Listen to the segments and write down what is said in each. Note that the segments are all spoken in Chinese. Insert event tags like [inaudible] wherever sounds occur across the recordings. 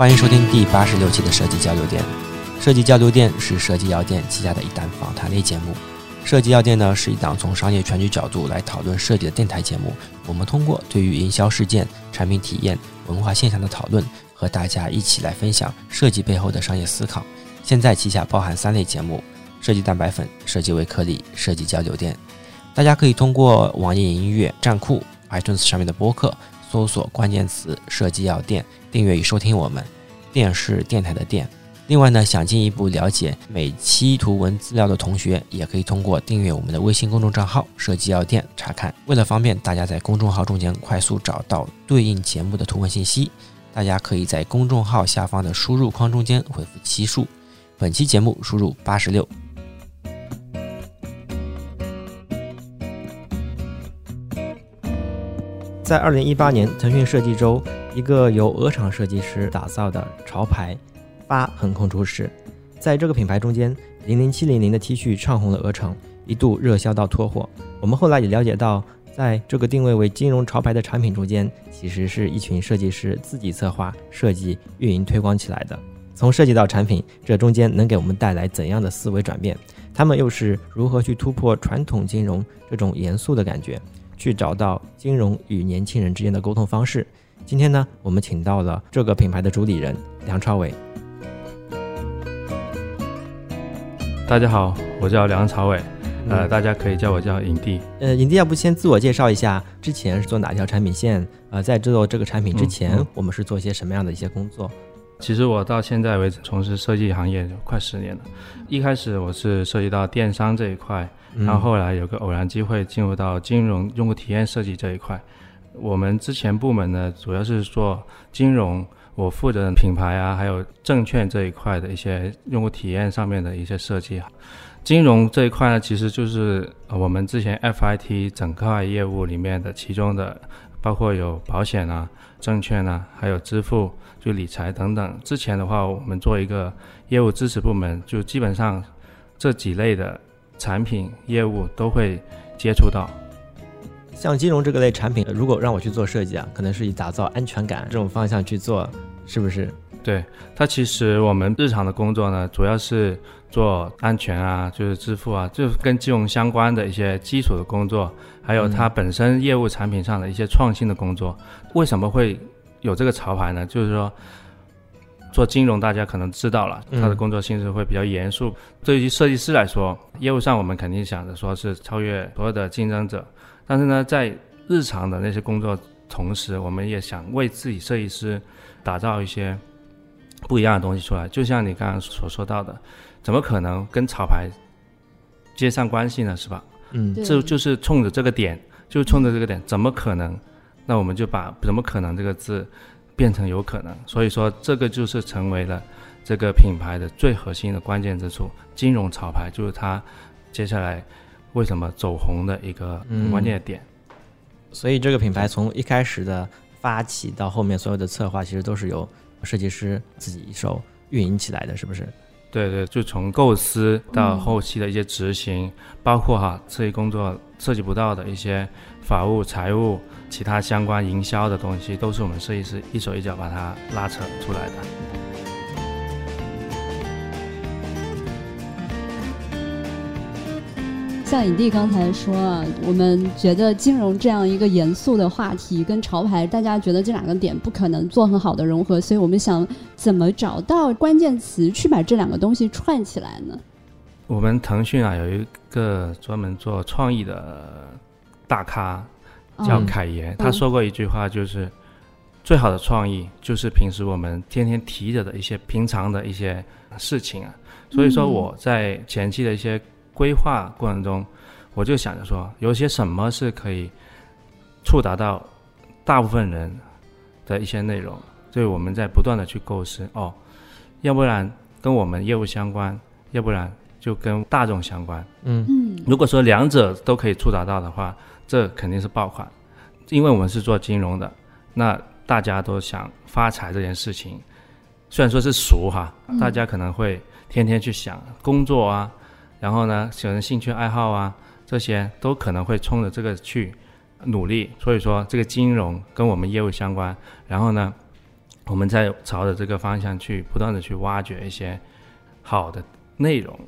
欢迎收听第八十六期的设计交流店。设计交流店是设计药店旗下的一档访谈类节目。设计药店呢是一档从商业全局角度来讨论设计的电台节目。我们通过对于营销事件、产品体验、文化现象的讨论，和大家一起来分享设计背后的商业思考。现在旗下包含三类节目：设计蛋白粉、设计微颗粒、设计交流店。大家可以通过网易云音乐、站酷、iTunes 上面的播客搜索关键词“设计药店”，订阅与收听我们。电是电台的电。另外呢，想进一步了解每期图文资料的同学，也可以通过订阅我们的微信公众账号“设计药店”查看。为了方便大家在公众号中间快速找到对应节目的图文信息，大家可以在公众号下方的输入框中间回复期数。本期节目输入八十六。在二零一八年腾讯设计周，一个由鹅厂设计师打造的潮牌“八”横空出世。在这个品牌中间，零零七零零的 T 恤唱红了鹅城，一度热销到脱货。我们后来也了解到，在这个定位为金融潮牌的产品中间，其实是一群设计师自己策划、设计、运营、推广起来的。从设计到产品，这中间能给我们带来怎样的思维转变？他们又是如何去突破传统金融这种严肃的感觉？去找到金融与年轻人之间的沟通方式。今天呢，我们请到了这个品牌的主理人梁朝伟。大家好，我叫梁朝伟，呃，大家可以叫我叫影帝。呃，影帝要不先自我介绍一下，之前是做哪条产品线？呃，在制作这个产品之前，我们是做些什么样的一些工作？其实我到现在为止从事设计行业快十年了。一开始我是涉及到电商这一块。然后后来有个偶然机会进入到金融用户体验设计这一块，我们之前部门呢主要是做金融，我负责品牌啊，还有证券这一块的一些用户体验上面的一些设计。金融这一块呢，其实就是我们之前 FIT 整块业务里面的其中的，包括有保险啊、证券啊，还有支付、就理财等等。之前的话，我们做一个业务支持部门，就基本上这几类的。产品业务都会接触到，像金融这个类产品，如果让我去做设计啊，可能是以打造安全感这种方向去做，是不是？对，它其实我们日常的工作呢，主要是做安全啊，就是支付啊，就是跟金融相关的一些基础的工作，还有它本身业务产品上的一些创新的工作。为什么会有这个潮牌呢？就是说。做金融，大家可能知道了，他的工作性质会比较严肃。对于设计师来说，业务上我们肯定想着说是超越所有的竞争者，但是呢，在日常的那些工作同时，我们也想为自己设计师打造一些不一样的东西出来。就像你刚刚所说到的，怎么可能跟潮牌接上关系呢？是吧？嗯，这就是冲着这个点，就冲着这个点，怎么可能？那我们就把“怎么可能”这个字。变成有可能，所以说这个就是成为了这个品牌的最核心的关键之处。金融潮牌就是它接下来为什么走红的一个关键点。所以这个品牌从一开始的发起到后面所有的策划，其实都是由设计师自己一手运营起来的，是不是？对对，就从构思到后期的一些执行，包括哈设计工作涉及不到的一些法务、财务。其他相关营销的东西，都是我们设计师一手一脚把它拉扯出来的。像影帝刚才说啊，我们觉得金融这样一个严肃的话题跟潮牌，大家觉得这两个点不可能做很好的融合，所以我们想怎么找到关键词去把这两个东西串起来呢？我们腾讯啊有一个专门做创意的大咖。叫凯爷，他说过一句话，就是最好的创意就是平时我们天天提着的一些平常的一些事情啊。所以说我在前期的一些规划过程中，我就想着说，有些什么是可以触达到大部分人的一些内容，所以我们在不断的去构思哦，要不然跟我们业务相关，要不然就跟大众相关。嗯嗯，如果说两者都可以触达到的话。这肯定是爆款，因为我们是做金融的，那大家都想发财这件事情，虽然说是俗哈，大家可能会天天去想工作啊，然后呢，有人兴趣爱好啊，这些都可能会冲着这个去努力。所以说，这个金融跟我们业务相关，然后呢，我们在朝着这个方向去不断的去挖掘一些好的内容。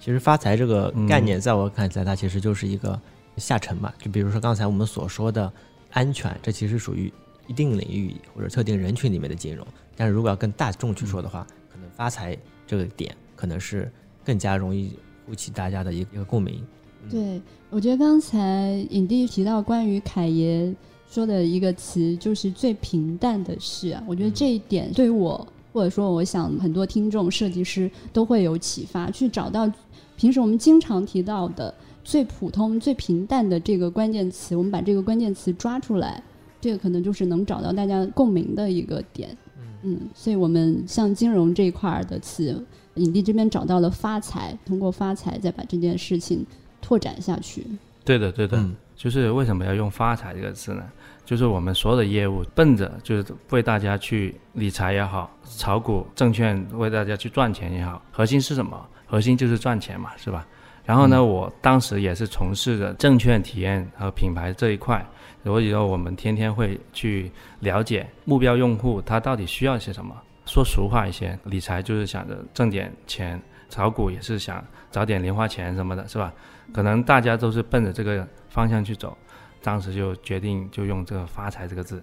其实发财这个概念，在我看起来，它其实就是一个下沉嘛。就比如说刚才我们所说的安全，这其实属于一定领域或者特定人群里面的金融。但是如果要跟大众去说的话，可能发财这个点可能是更加容易引起大家的一个共鸣。对，我觉得刚才影帝提到关于凯爷说的一个词，就是最平淡的事啊。我觉得这一点对于我，或者说我想很多听众设计师都会有启发，去找到。平时我们经常提到的最普通、最平淡的这个关键词，我们把这个关键词抓出来，这个可能就是能找到大家共鸣的一个点。嗯，所以我们像金融这一块的词，影帝这边找到了发财，通过发财再把这件事情拓展下去。对的，对的，就是为什么要用发财这个词呢？就是我们所有的业务奔着就是为大家去理财也好，炒股、证券为大家去赚钱也好，核心是什么？核心就是赚钱嘛，是吧？然后呢，我当时也是从事着证券体验和品牌这一块，所以说我们天天会去了解目标用户他到底需要些什么。说俗话一些，理财就是想着挣点钱，炒股也是想找点零花钱什么的，是吧？可能大家都是奔着这个方向去走，当时就决定就用这个“发财”这个字。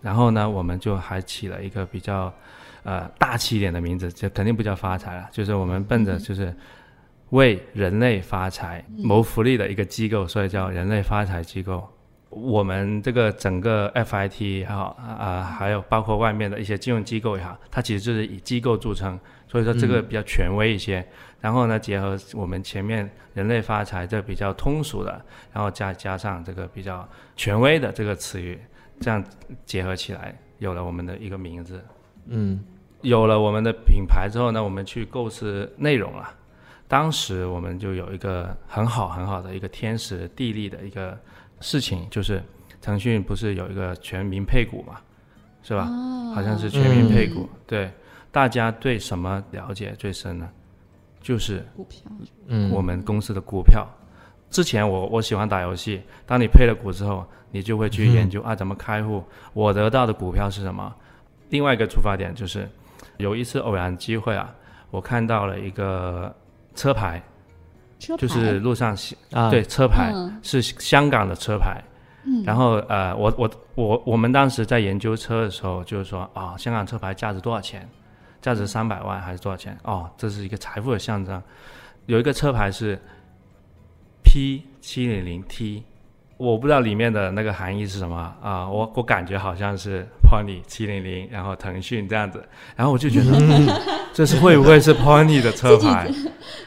然后呢，我们就还起了一个比较。呃，大气一点的名字，就肯定不叫发财了，就是我们奔着就是为人类发财谋福利的一个机构，所以叫人类发财机构。我们这个整个 FIT 也好啊，还有包括外面的一些金融机构也好，它其实就是以机构著称，所以说这个比较权威一些。然后呢，结合我们前面人类发财这比较通俗的，然后加加上这个比较权威的这个词语，这样结合起来，有了我们的一个名字。嗯。有了我们的品牌之后呢，我们去构思内容了。当时我们就有一个很好很好的一个天时地利的一个事情，就是腾讯不是有一个全民配股嘛，是吧？好像是全民配股。对，大家对什么了解最深呢？就是股票。嗯，我们公司的股票。之前我我喜欢打游戏，当你配了股之后，你就会去研究啊怎么开户，我得到的股票是什么。另外一个出发点就是。有一次偶然机会啊，我看到了一个车牌，就是路上啊，对，车牌是香港的车牌。嗯，然后呃，我我我我们当时在研究车的时候，就是说啊，香港车牌价值多少钱？价值三百万还是多少钱？哦，这是一个财富的象征。有一个车牌是 P 七零零 T。我不知道里面的那个含义是什么啊，我我感觉好像是 Pony 七零零，然后腾讯这样子，然后我就觉得这是会不会是 Pony 的车牌？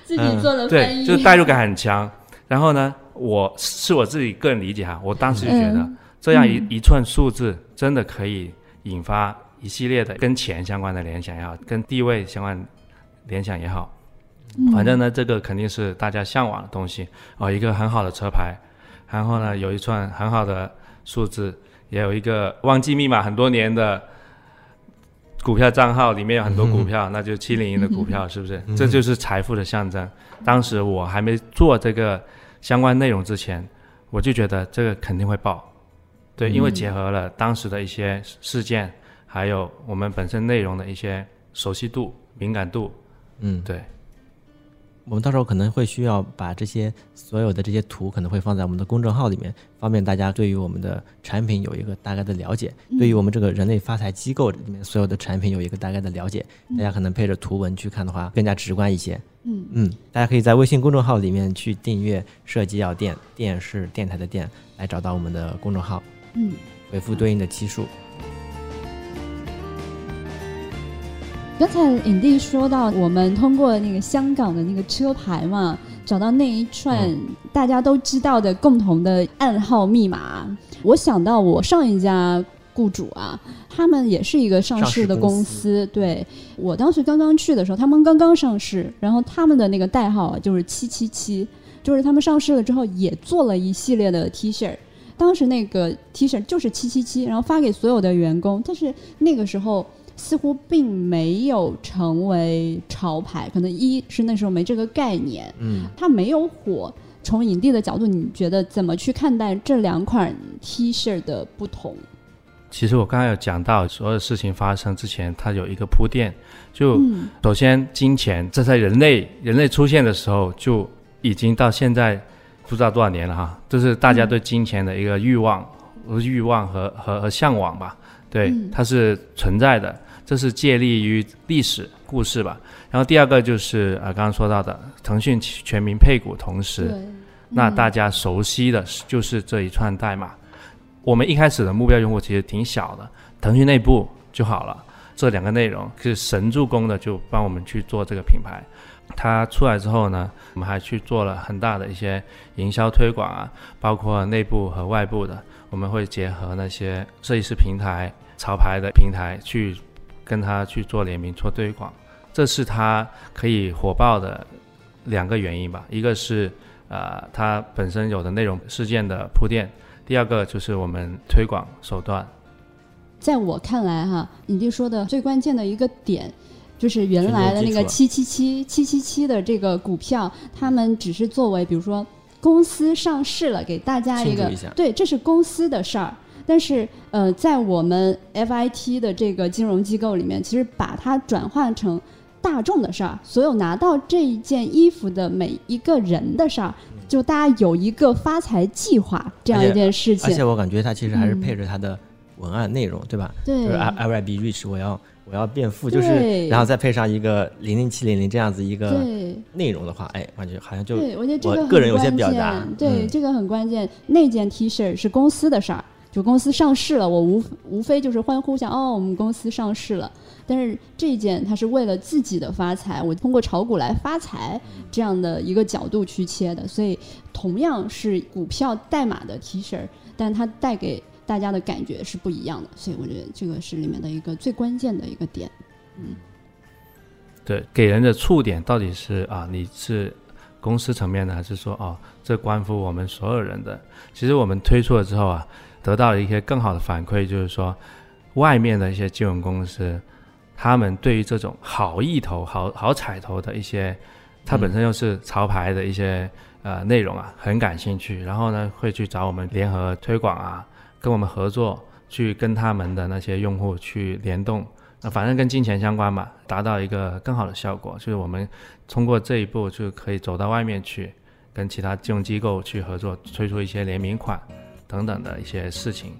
自己做的对，就是代入感很强。然后呢，我是我自己个人理解哈，我当时就觉得这样一一串数字真的可以引发一系列的跟钱相关的联想也好，跟地位相关联想也好，反正呢，这个肯定是大家向往的东西啊，一个很好的车牌。然后呢，有一串很好的数字，也有一个忘记密码很多年的股票账号，里面有很多股票，那就七零零的股票，是不是？这就是财富的象征。当时我还没做这个相关内容之前，我就觉得这个肯定会爆，对，因为结合了当时的一些事件，还有我们本身内容的一些熟悉度、敏感度，嗯，对。我们到时候可能会需要把这些所有的这些图可能会放在我们的公众号里面，方便大家对于我们的产品有一个大概的了解，对于我们这个人类发财机构里面所有的产品有一个大概的了解。大家可能配着图文去看的话，更加直观一些。嗯嗯，大家可以在微信公众号里面去订阅“设计药店”，电是电台的电，来找到我们的公众号。嗯，回复对应的期数。刚才影帝说到，我们通过那个香港的那个车牌嘛，找到那一串大家都知道的共同的暗号密码。我想到我上一家雇主啊，他们也是一个上市的公司。对我当时刚刚去的时候，他们刚刚上市，然后他们的那个代号就是七七七，就是他们上市了之后也做了一系列的 T 恤，当时那个 T 恤就是七七七，然后发给所有的员工。但是那个时候。似乎并没有成为潮牌，可能一是那时候没这个概念，嗯，它没有火。从影帝的角度，你觉得怎么去看待这两款 T 恤的不同？其实我刚才有讲到，所有事情发生之前，它有一个铺垫。就首先，金钱这在人类人类出现的时候就已经到现在不知道多少年了哈，这是大家对金钱的一个欲望、欲望和和和向往吧。对，它是存在的，这是借力于历史故事吧。然后第二个就是啊，刚刚说到的腾讯全民配股同时，那大家熟悉的就是这一串代码。我们一开始的目标用户其实挺小的，腾讯内部就好了。这两个内容是神助攻的，就帮我们去做这个品牌。它出来之后呢，我们还去做了很大的一些营销推广啊，包括内部和外部的，我们会结合那些设计师平台、潮牌的平台去跟他去做联名做推广。这是他可以火爆的两个原因吧，一个是呃它本身有的内容事件的铺垫。第二个就是我们推广手段，在我看来哈，影帝说的最关键的一个点，就是原来的那个七七七七七七的这个股票，他们只是作为比如说公司上市了，给大家一个对，这是公司的事儿。但是呃，在我们 FIT 的这个金融机构里面，其实把它转换成大众的事儿，所有拿到这一件衣服的每一个人的事儿。就大家有一个发财计划这样一件事情，而且我感觉它其实还是配着它的文案内容，对吧？对，就是 I I will be rich，我要我要变富，就是然后再配上一个零零七零零这样子一个内容的话，哎，感觉好像就对我觉得这个个人有些表达，对这个很关键。那件 T 恤是公司的事儿，就公司上市了，我无无非就是欢呼一下，哦，我们公司上市了。但是这一件它是为了自己的发财，我通过炒股来发财这样的一个角度去切的，所以同样是股票代码的 T 恤，但它带给大家的感觉是不一样的，所以我觉得这个是里面的一个最关键的一个点。嗯，对，给人的触点到底是啊，你是公司层面的，还是说哦，这关乎我们所有人的？其实我们推出了之后啊，得到了一些更好的反馈，就是说外面的一些金融公司。他们对于这种好意头、好好彩头的一些，它本身又是潮牌的一些呃内容啊，很感兴趣。然后呢，会去找我们联合推广啊，跟我们合作，去跟他们的那些用户去联动。那反正跟金钱相关嘛，达到一个更好的效果。就是我们通过这一步就可以走到外面去，跟其他金融机构去合作，推出一些联名款等等的一些事情。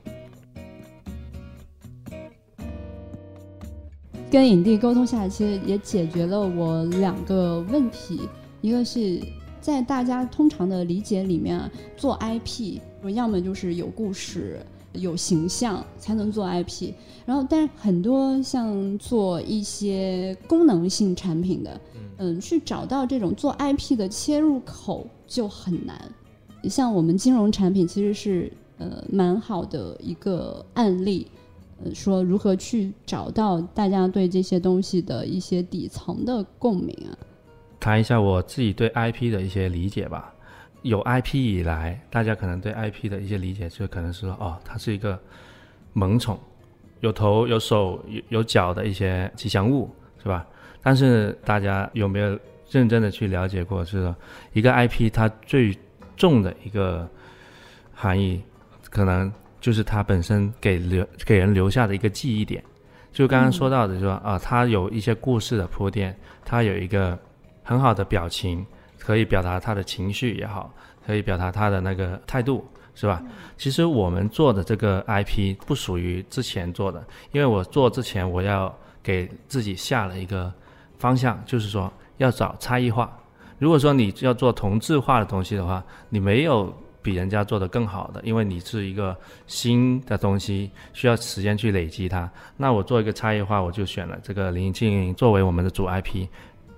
跟影帝沟通下来，其实也解决了我两个问题。一个是在大家通常的理解里面，做 IP，要么就是有故事、有形象才能做 IP。然后，但是很多像做一些功能性产品的，嗯，去找到这种做 IP 的切入口就很难。像我们金融产品，其实是呃蛮好的一个案例。呃，说如何去找到大家对这些东西的一些底层的共鸣啊？谈一下我自己对 IP 的一些理解吧。有 IP 以来，大家可能对 IP 的一些理解就可能是说，哦，它是一个萌宠，有头有手有有脚的一些吉祥物，是吧？但是大家有没有认真的去了解过，是说一个 IP 它最重的一个含义，可能。就是他本身给留给人留下的一个记忆点，就刚刚说到的，说啊，他有一些故事的铺垫，他有一个很好的表情，可以表达他的情绪也好，可以表达他的那个态度，是吧？其实我们做的这个 IP 不属于之前做的，因为我做之前我要给自己下了一个方向，就是说要找差异化。如果说你要做同质化的东西的话，你没有。比人家做的更好的，因为你是一个新的东西，需要时间去累积它。那我做一个差异化，我就选了这个零零七零零作为我们的主 IP。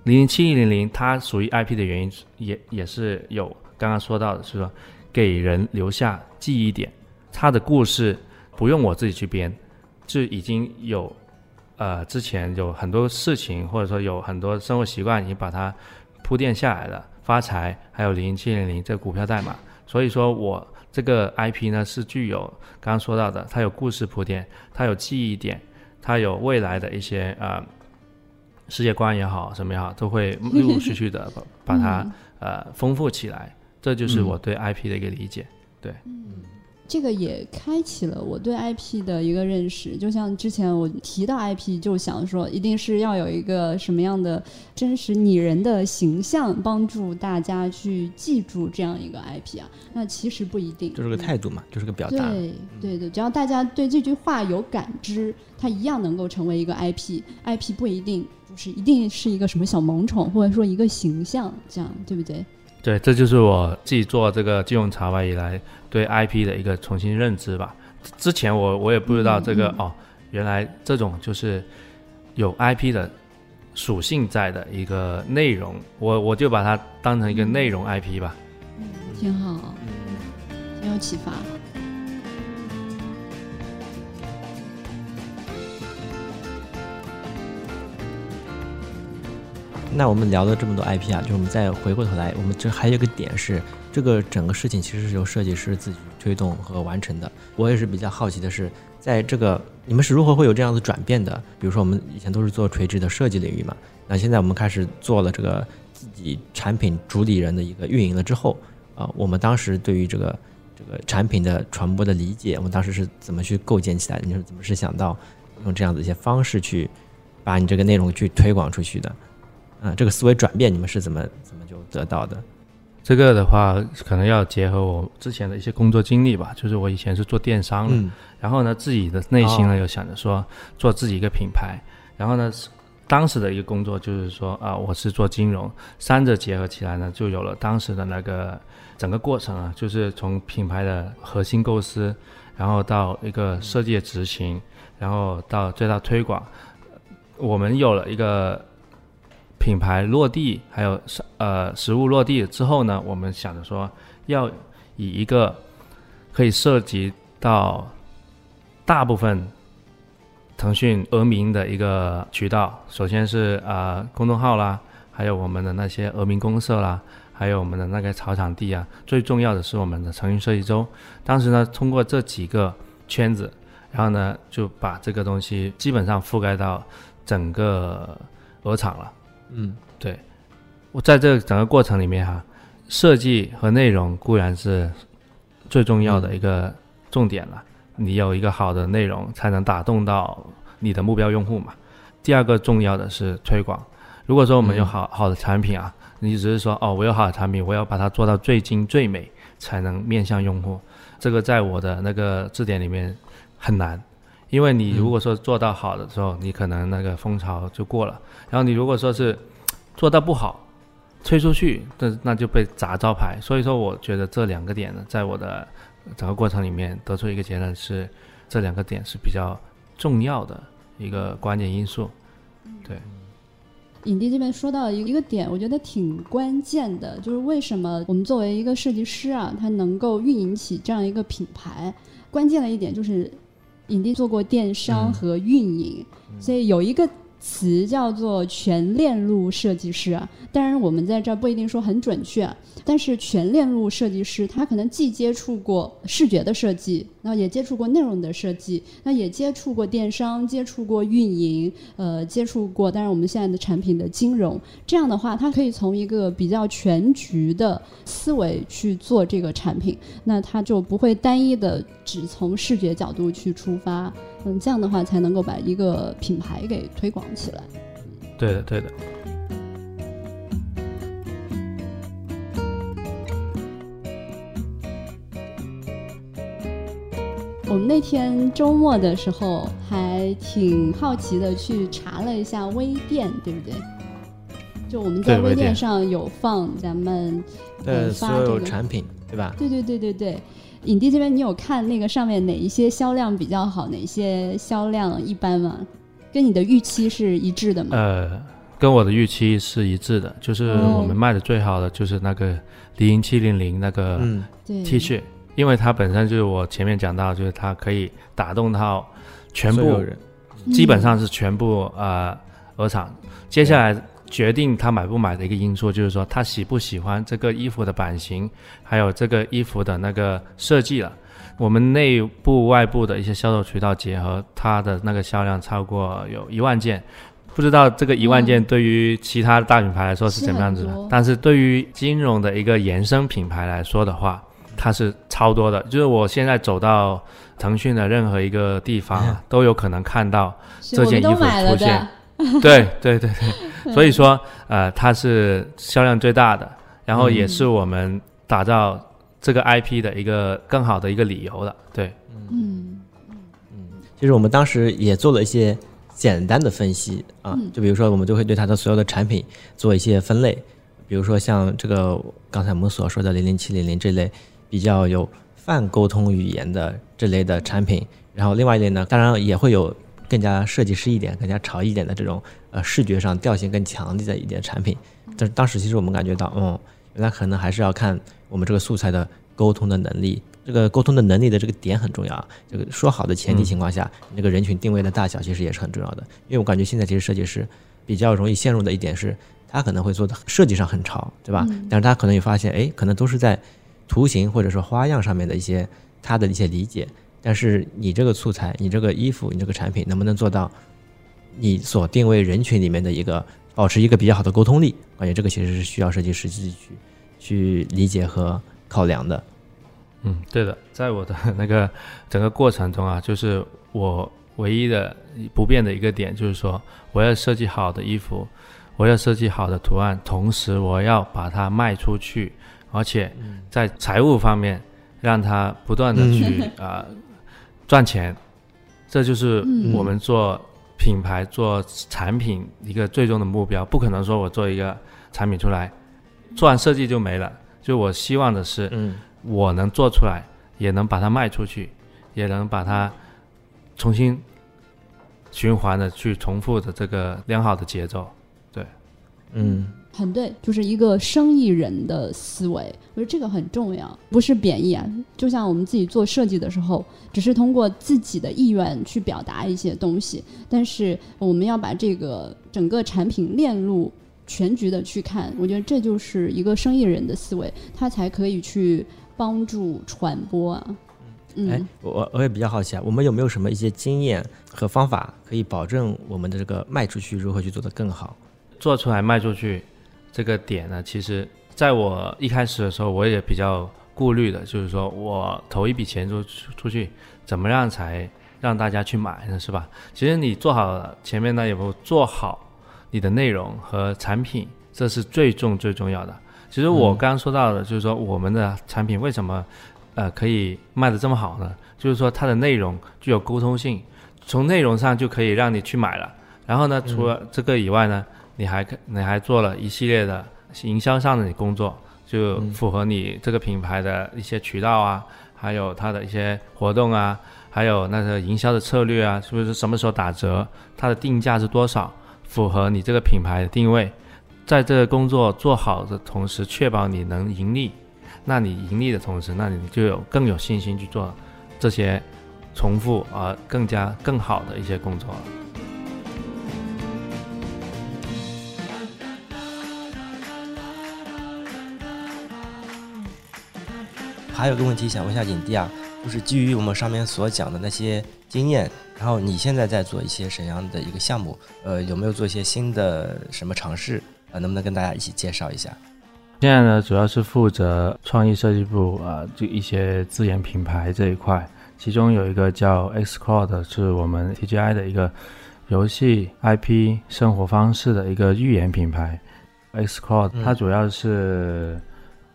零零七零零它属于 IP 的原因也也是有刚刚说到的，是说给人留下记忆点。它的故事不用我自己去编，就已经有呃之前有很多事情或者说有很多生活习惯已经把它铺垫下来了。发财还有零零七零零这股票代码。所以说我这个 IP 呢是具有刚刚说到的，它有故事铺垫，它有记忆点，它有未来的一些呃世界观也好，什么也好，都会陆陆续续的把 [laughs] 把它呃丰富起来。这就是我对 IP 的一个理解。对，嗯，这个也开启了我对 IP 的一个认识。就像之前我提到 IP，就想说一定是要有一个什么样的真实拟人的形象，帮助大家去记住这样一个 IP 啊。那其实不一定，就是个态度嘛，就是个表达。对对对，只要大家对这句话有感知，它一样能够成为一个 IP。IP 不一定就是一定是一个什么小萌宠，或者说一个形象，这样对不对？对，这就是我自己做这个金融茶吧以来对 IP 的一个重新认知吧。之前我我也不知道这个哦，原来这种就是有 IP 的属性在的一个内容，我我就把它当成一个内容 IP 吧。嗯，挺好，挺有启发。那我们聊了这么多 IP 啊，就我们再回过头来，我们这还有一个点是，这个整个事情其实是由设计师自己推动和完成的。我也是比较好奇的是，在这个你们是如何会有这样的转变的？比如说我们以前都是做垂直的设计领域嘛，那现在我们开始做了这个自己产品主理人的一个运营了之后，啊，我们当时对于这个这个产品的传播的理解，我们当时是怎么去构建起来的？你是怎么是想到用这样子一些方式去把你这个内容去推广出去的？嗯，这个思维转变你们是怎么怎么就得到的？这个的话，可能要结合我之前的一些工作经历吧。就是我以前是做电商的，然后呢，自己的内心呢又想着说做自己一个品牌。然后呢，当时的一个工作就是说啊，我是做金融，三者结合起来呢，就有了当时的那个整个过程啊，就是从品牌的核心构思，然后到一个设计的执行，然后到最大推广，我们有了一个。品牌落地，还有呃实物落地之后呢，我们想着说要以一个可以涉及到大部分腾讯俄民的一个渠道，首先是啊公众号啦，还有我们的那些俄民公社啦，还有我们的那个草场地啊，最重要的是我们的腾讯设计周。当时呢，通过这几个圈子，然后呢就把这个东西基本上覆盖到整个鹅厂了。嗯，对，我在这整个过程里面哈，设计和内容固然是最重要的一个重点了。你有一个好的内容，才能打动到你的目标用户嘛。第二个重要的是推广。如果说我们有好好的产品啊，你只是说哦，我有好的产品，我要把它做到最精最美，才能面向用户。这个在我的那个字典里面很难。因为你如果说做到好的时候，你可能那个风潮就过了。然后你如果说是做到不好，推出去，那那就被砸招牌。所以说，我觉得这两个点呢，在我的整个过程里面得出一个结论是，这两个点是比较重要的一个关键因素。对，影帝这边说到一一个点，我觉得挺关键的，就是为什么我们作为一个设计师啊，他能够运营起这样一个品牌，关键的一点就是。影帝做过电商和运营，所以有一个词叫做全链路设计师啊。当然，我们在这儿不一定说很准确。但是全链路设计师，他可能既接触过视觉的设计，那也接触过内容的设计，那也接触过电商，接触过运营，呃，接触过当然我们现在的产品的金融。这样的话，他可以从一个比较全局的思维去做这个产品，那他就不会单一的只从视觉角度去出发。嗯，这样的话才能够把一个品牌给推广起来。对的，对的。我们那天周末的时候还挺好奇的，去查了一下微店，对不对？就我们在微店上有放咱们呃所有产品，对吧？对对对对对。影帝这边，你有看那个上面哪一些销量比较好，哪些销量一般吗？跟你的预期是一致的吗？呃，跟我的预期是一致的，就是我们卖的最好的就是那个零七零零那个 T 恤。因为它本身就是我前面讲到，就是它可以打动到全部人，基本上是全部呃鹅厂。接下来决定他买不买的一个因素，就是说他喜不喜欢这个衣服的版型，还有这个衣服的那个设计了。我们内部外部的一些销售渠道结合，它的那个销量超过有一万件。不知道这个一万件对于其他大品牌来说是怎么样子的，但是对于金融的一个延伸品牌来说的话。它是超多的，就是我现在走到腾讯的任何一个地方啊，[laughs] 都有可能看到这件衣服出现。[laughs] 对对对对，所以说呃，它是销量最大的，然后也是我们打造这个 IP 的一个更好的一个理由了。对，嗯。嗯，其实我们当时也做了一些简单的分析啊，就比如说我们就会对它的所有的产品做一些分类，比如说像这个刚才我们所说的零零七零零这类比较有泛沟通语言的这类的产品，然后另外一类呢，当然也会有。更加设计师一点、更加潮一点的这种呃视觉上调性更强烈的一点产品，但是当时其实我们感觉到，嗯，原来可能还是要看我们这个素材的沟通的能力，这个沟通的能力的这个点很重要。这个说好的前提情况下，那个人群定位的大小其实也是很重要的。因为我感觉现在其实设计师比较容易陷入的一点是，他可能会做的设计上很潮，对吧？但是他可能也发现，哎，可能都是在图形或者说花样上面的一些他的一些理解。但是你这个素材，你这个衣服，你这个产品能不能做到你所定位人群里面的一个保持一个比较好的沟通力？感觉这个其实是需要设计师自己去去理解和考量的。嗯，对的，在我的那个整个过程中啊，就是我唯一的不变的一个点，就是说我要设计好的衣服，我要设计好的图案，同时我要把它卖出去，而且在财务方面让它不断的去啊。赚钱，这就是我们做品牌、做产品一个最终的目标。不可能说我做一个产品出来，做完设计就没了。就我希望的是，我能做出来，也能把它卖出去，也能把它重新循环的去重复的这个良好的节奏。对，嗯。很对，就是一个生意人的思维，我觉得这个很重要，不是贬义啊。就像我们自己做设计的时候，只是通过自己的意愿去表达一些东西，但是我们要把这个整个产品链路全局的去看，我觉得这就是一个生意人的思维，他才可以去帮助传播啊。哎，我我也比较好奇啊，我们有没有什么一些经验和方法，可以保证我们的这个卖出去如何去做得更好，做出来卖出去。这个点呢，其实在我一开始的时候，我也比较顾虑的，就是说我投一笔钱出出去，怎么样才让大家去买呢？是吧？其实你做好前面呢，有没有做好你的内容和产品，这是最重最重要的。其实我刚刚说到的，就是说我们的产品为什么呃可以卖的这么好呢？就是说它的内容具有沟通性，从内容上就可以让你去买了。然后呢，除了这个以外呢？你还你还做了一系列的营销上的工作，就符合你这个品牌的一些渠道啊，还有它的一些活动啊，还有那个营销的策略啊，是不是什么时候打折，它的定价是多少，符合你这个品牌的定位，在这个工作做好的同时，确保你能盈利，那你盈利的同时，那你就有更有信心去做这些重复而更加更好的一些工作了。还有个问题想问一下影帝啊，就是基于我们上面所讲的那些经验，然后你现在在做一些什么样的一个项目？呃，有没有做一些新的什么尝试？呃，能不能跟大家一起介绍一下？现在呢，主要是负责创意设计部啊，就一些自研品牌这一块，其中有一个叫 X Cloud，是我们 TGI 的一个游戏 IP 生活方式的一个预言品牌。X Cloud 它主要是。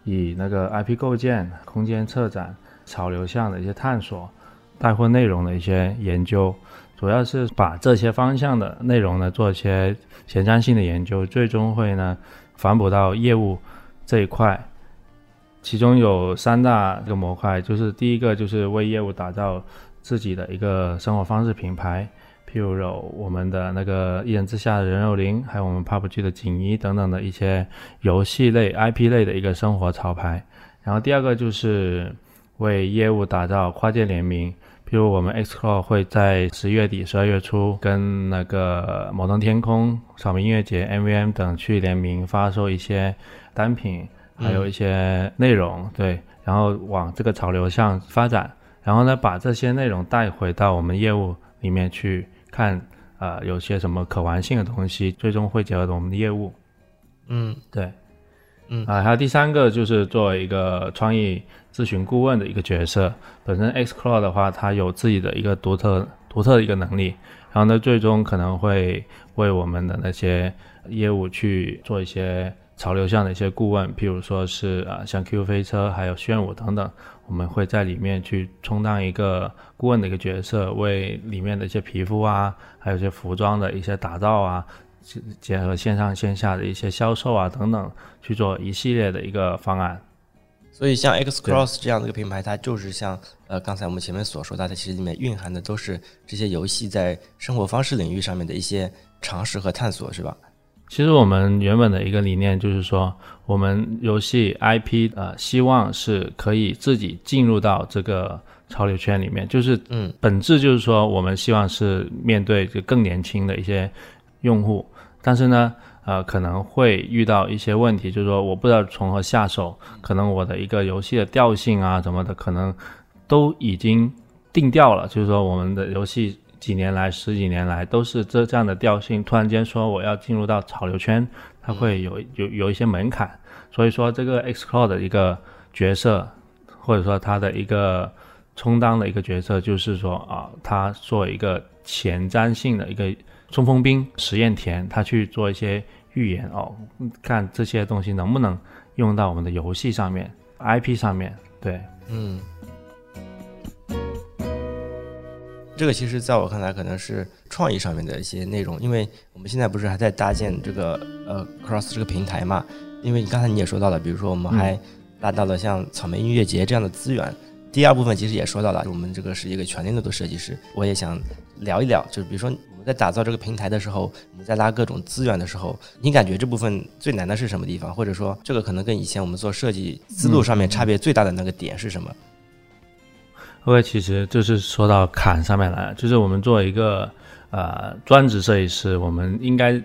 以那个 IP 构建、空间策展、潮流向的一些探索、带货内容的一些研究，主要是把这些方向的内容呢做一些前瞻性的研究，最终会呢反哺到业务这一块。其中有三大这个模块，就是第一个就是为业务打造自己的一个生活方式品牌。譬如有我们的那个一人之下的人肉林，还有我们 PUBG 的锦衣等等的一些游戏类 IP 类的一个生活潮牌。然后第二个就是为业务打造跨界联名，譬如我们 Xcloud 会在十月底、十二月初跟那个摩登天空、草莓音乐节、MVM 等去联名发售一些单品，还有一些内容，对，然后往这个潮流上发展，然后呢把这些内容带回到我们业务里面去。看，呃，有些什么可玩性的东西，最终会结合我们的业务。嗯，对。嗯啊，还有第三个就是作为一个创意咨询顾问的一个角色。本身 X Cloud 的话，它有自己的一个独特独特的一个能力，然后呢，最终可能会为我们的那些业务去做一些潮流向的一些顾问，譬如说是啊，像 Q 飞车还有炫舞等等，我们会在里面去充当一个顾问的一个角色，为里面的一些皮肤啊，还有一些服装的一些打造啊。结合线上线下的一些销售啊等等，去做一系列的一个方案。所以像 X Cross 这样的一个品牌，它就是像呃刚才我们前面所说，它的其实里面蕴含的都是这些游戏在生活方式领域上面的一些尝试和探索，是吧？其实我们原本的一个理念就是说，我们游戏 IP 呃希望是可以自己进入到这个潮流圈里面，就是嗯，本质就是说，我们希望是面对就更年轻的一些用户。但是呢，呃，可能会遇到一些问题，就是说我不知道从何下手，可能我的一个游戏的调性啊什么的，可能都已经定调了。就是说我们的游戏几年来、十几年来都是这这样的调性，突然间说我要进入到潮流圈，它会有有有一些门槛。所以说这个 X Cloud 的一个角色，或者说它的一个充当的一个角色，就是说啊，它做一个前瞻性的一个。冲锋兵实验田，他去做一些预言哦，看这些东西能不能用到我们的游戏上面、IP 上面。对，嗯，这个其实在我看来可能是创意上面的一些内容，因为我们现在不是还在搭建这个呃 Cross 这个平台嘛？因为你刚才你也说到了，比如说我们还拉到了像草莓音乐节这样的资源。第二部分其实也说到了，我们这个是一个全链路的设计师，我也想聊一聊，就是比如说我们。在打造这个平台的时候，我们在拉各种资源的时候，你感觉这部分最难的是什么地方？或者说，这个可能跟以前我们做设计思路上面差别最大的那个点是什么？因为其实就是说到坎上面来了，就是我们作为一个呃专职设计师，我们应该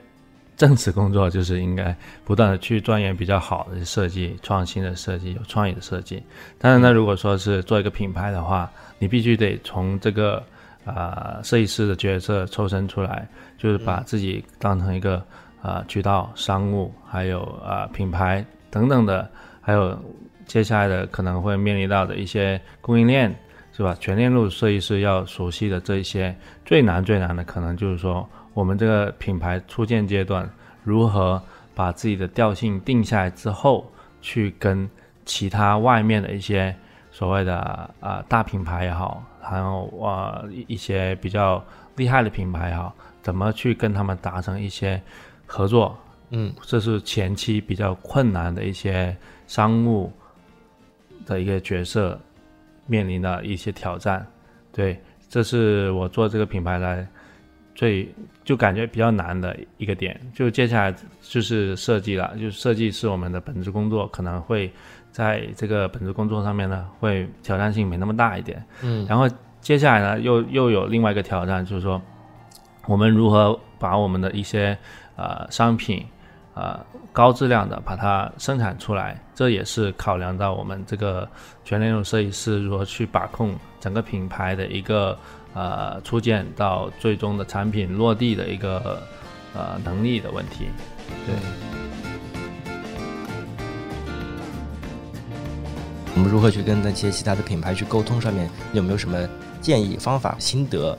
正职工作就是应该不断的去钻研比较好的设计、创新的设计、有创意的设计。但是呢，如果说是做一个品牌的话，你必须得从这个。啊，设计师的角色抽身出来，就是把自己当成一个啊渠道、商务，还有啊品牌等等的，还有接下来的可能会面临到的一些供应链，是吧？全链路设计师要熟悉的这一些，最难最难的可能就是说，我们这个品牌初建阶段如何把自己的调性定下来之后，去跟其他外面的一些所谓的啊大品牌也好。还有啊，一些比较厉害的品牌也好，怎么去跟他们达成一些合作？嗯，这是前期比较困难的一些商务的一个角色面临的一些挑战。对，这是我做这个品牌来最就感觉比较难的一个点。就接下来就是设计了，就设计是我们的本职工作，可能会。在这个本职工作上面呢，会挑战性没那么大一点。嗯，然后接下来呢，又又有另外一个挑战，就是说，我们如何把我们的一些呃商品，呃高质量的把它生产出来，这也是考量到我们这个全链路设计师如何去把控整个品牌的一个呃初建到最终的产品落地的一个呃能力的问题。对。我们如何去跟那些其他的品牌去沟通？上面有没有什么建议、方法、心得？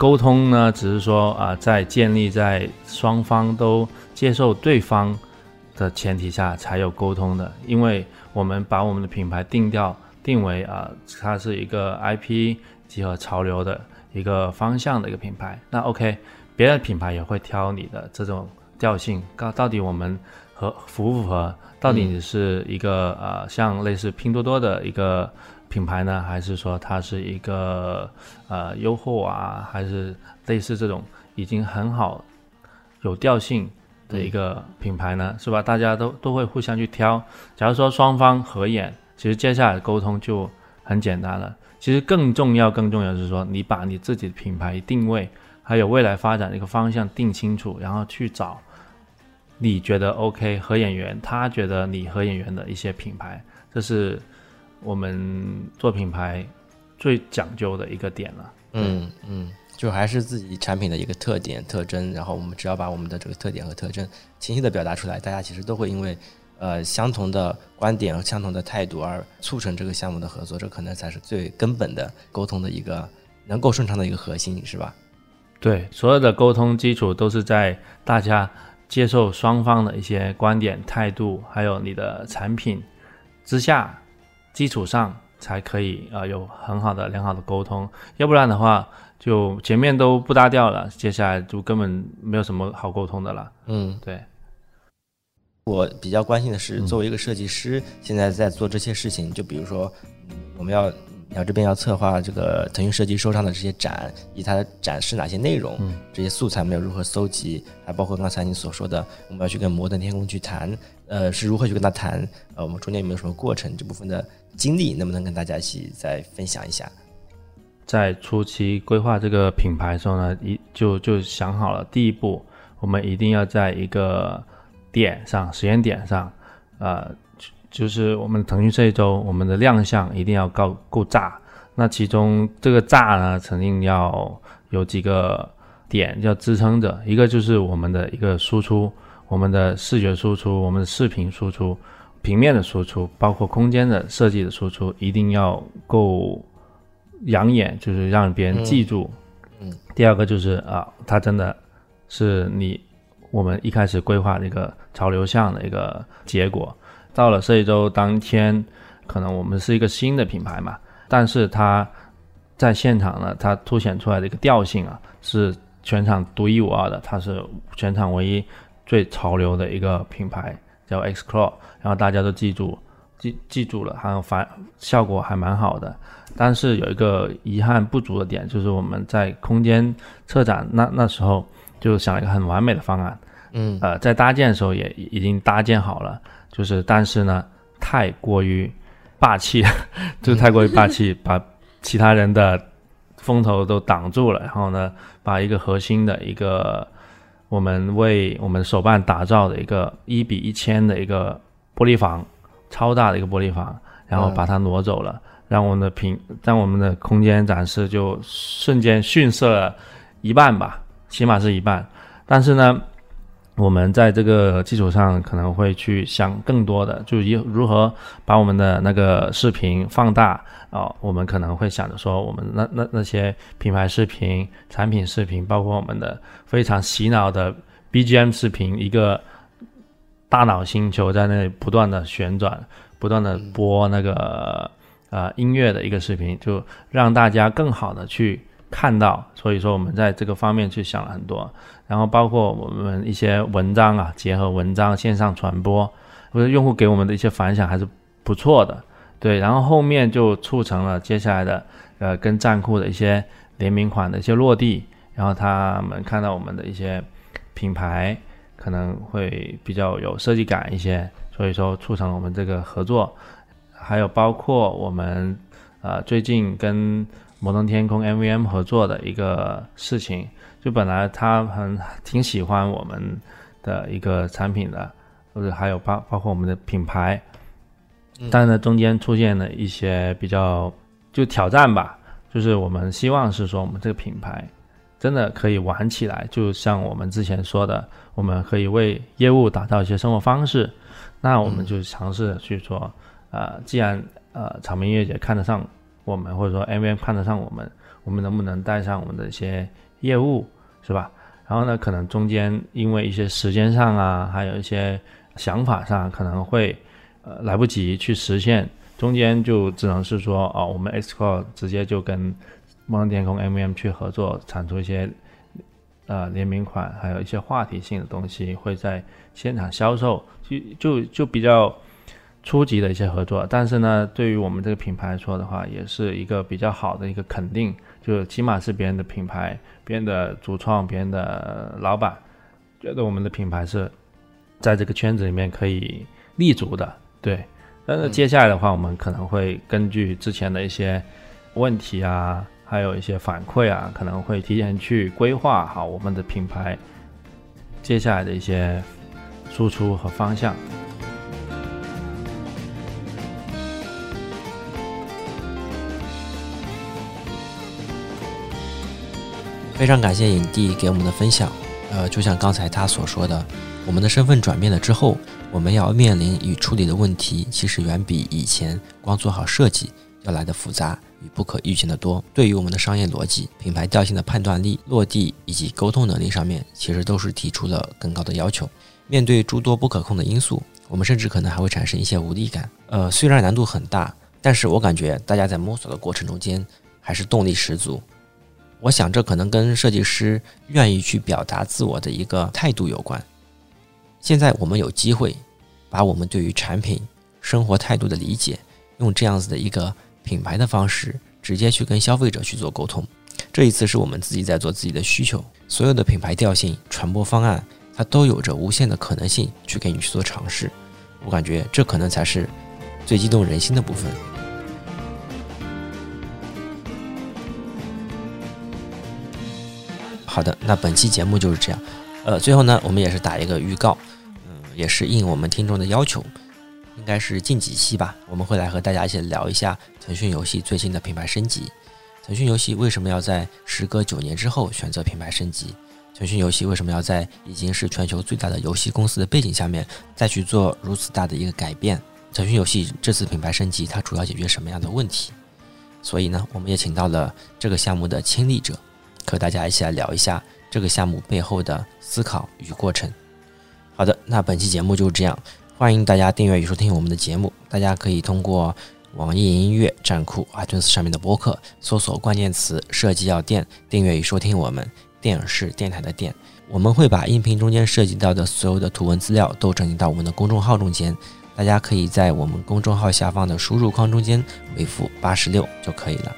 沟通呢，只是说啊，在建立在双方都接受对方的前提下才有沟通的。因为我们把我们的品牌定调定为啊，它是一个 IP 集合潮流的一个方向的一个品牌。那 OK，别的品牌也会挑你的这种调性。到到底我们和符不符合？到底你是一个呃，像类似拼多多的一个品牌呢，还是说它是一个呃优厚啊，还是类似这种已经很好有调性的一个品牌呢？是吧？大家都都会互相去挑。假如说双方合眼，其实接下来沟通就很简单了。其实更重要、更重要是说，你把你自己的品牌定位，还有未来发展的一个方向定清楚，然后去找。你觉得 OK 合眼缘，他觉得你合眼缘的一些品牌，这是我们做品牌最讲究的一个点了。嗯嗯，就还是自己产品的一个特点特征，然后我们只要把我们的这个特点和特征清晰的表达出来，大家其实都会因为呃相同的观点和相同的态度，而促成这个项目的合作，这可能才是最根本的沟通的一个能够顺畅的一个核心，是吧？对，所有的沟通基础都是在大家接受双方的一些观点、态度，还有你的产品之下基础上，才可以呃有很好的良好的沟通，要不然的话。就前面都不搭调了，接下来就根本没有什么好沟通的了。嗯，对。我比较关心的是，作为一个设计师，现在在做这些事情，就比如说，我们要要这边要策划这个腾讯设计收上的这些展，以它展示哪些内容，这些素材我们要如何搜集，还包括刚才你所说的，我们要去跟摩登天空去谈，呃，是如何去跟他谈，呃，我们中间有没有什么过程，这部分的经历，能不能跟大家一起再分享一下？在初期规划这个品牌的时候呢，一就就想好了，第一步我们一定要在一个点上，时间点上，呃，就是我们腾讯这一周，我们的亮相一定要够够炸。那其中这个炸呢，肯定要有几个点要支撑着，一个就是我们的一个输出，我们的视觉输出，我们的视频输出，平面的输出，包括空间的设计的输出，一定要够。养眼就是让别人记住，嗯，第二个就是啊，它真的是你我们一开始规划的一个潮流向的一个结果。到了设计周当天，可能我们是一个新的品牌嘛，但是它在现场呢，它凸显出来的一个调性啊，是全场独一无二的，它是全场唯一最潮流的一个品牌，叫 X Claw，然后大家都记住。记记住了，还有反效果还蛮好的，但是有一个遗憾不足的点，就是我们在空间策展那那时候就想了一个很完美的方案，嗯，呃，在搭建的时候也已经搭建好了，就是但是呢，太过于霸气，[laughs] 就太过于霸气，把其他人的风头都挡住了，然后呢，把一个核心的一个我们为我们手办打造的一个一比一千的一个玻璃房。超大的一个玻璃房，然后把它挪走了，让我们的平，让我们的空间展示就瞬间逊色了一半吧，起码是一半。但是呢，我们在这个基础上可能会去想更多的，就如如何把我们的那个视频放大啊，我们可能会想着说，我们那那那些品牌视频、产品视频，包括我们的非常洗脑的 BGM 视频，一个。大脑星球在那里不断的旋转，不断的播那个呃音乐的一个视频，就让大家更好的去看到。所以说我们在这个方面去想了很多，然后包括我们一些文章啊，结合文章线上传播，或者用户给我们的一些反响还是不错的。对，然后后面就促成了接下来的呃跟站酷的一些联名款的一些落地，然后他们看到我们的一些品牌。可能会比较有设计感一些，所以说促成了我们这个合作，还有包括我们呃最近跟摩登天空 MVM 合作的一个事情，就本来他很挺喜欢我们的一个产品的，或者还有包包括我们的品牌，但是呢中间出现了一些比较就挑战吧，就是我们希望是说我们这个品牌。真的可以玩起来，就像我们之前说的，我们可以为业务打造一些生活方式。那我们就尝试去说，呃，既然呃草莓音乐节看得上我们，或者说 M V M 看得上我们，我们能不能带上我们的一些业务，是吧？然后呢，可能中间因为一些时间上啊，还有一些想法上，可能会呃来不及去实现，中间就只能是说，哦，我们 X Core 直接就跟。梦天空 M M 去合作产出一些呃联名款，还有一些话题性的东西，会在现场销售，就就就比较初级的一些合作。但是呢，对于我们这个品牌来说的话，也是一个比较好的一个肯定，就起码是别人的品牌，别人的主创，别人的老板觉得我们的品牌是在这个圈子里面可以立足的。对，但是接下来的话，我们可能会根据之前的一些问题啊。还有一些反馈啊，可能会提前去规划好我们的品牌接下来的一些输出和方向。非常感谢影帝给我们的分享。呃，就像刚才他所说的，我们的身份转变了之后，我们要面临与处理的问题，其实远比以前光做好设计要来的复杂与不可预见的多。对于我们的商业逻辑、品牌调性的判断力、落地以及沟通能力上面，其实都是提出了更高的要求。面对诸多不可控的因素，我们甚至可能还会产生一些无力感。呃，虽然难度很大，但是我感觉大家在摸索的过程中间还是动力十足。我想这可能跟设计师愿意去表达自我的一个态度有关。现在我们有机会，把我们对于产品、生活态度的理解，用这样子的一个品牌的方式，直接去跟消费者去做沟通。这一次是我们自己在做自己的需求，所有的品牌调性、传播方案，它都有着无限的可能性去给你去做尝试。我感觉这可能才是最激动人心的部分。好的，那本期节目就是这样。呃，最后呢，我们也是打一个预告。嗯也是应我们听众的要求，应该是近几期吧，我们会来和大家一起聊一下腾讯游戏最新的品牌升级。腾讯游戏为什么要在时隔九年之后选择品牌升级？腾讯游戏为什么要在已经是全球最大的游戏公司的背景下面再去做如此大的一个改变？腾讯游戏这次品牌升级，它主要解决什么样的问题？所以呢，我们也请到了这个项目的亲历者，和大家一起来聊一下这个项目背后的思考与过程。好的，那本期节目就是这样。欢迎大家订阅与收听我们的节目。大家可以通过网易音乐、站酷、iTunes 上面的播客搜索关键词“设计药店”，订阅与收听我们。电影是电台的电，我们会把音频中间涉及到的所有的图文资料都整理到我们的公众号中间。大家可以在我们公众号下方的输入框中间回复“八十六”就可以了。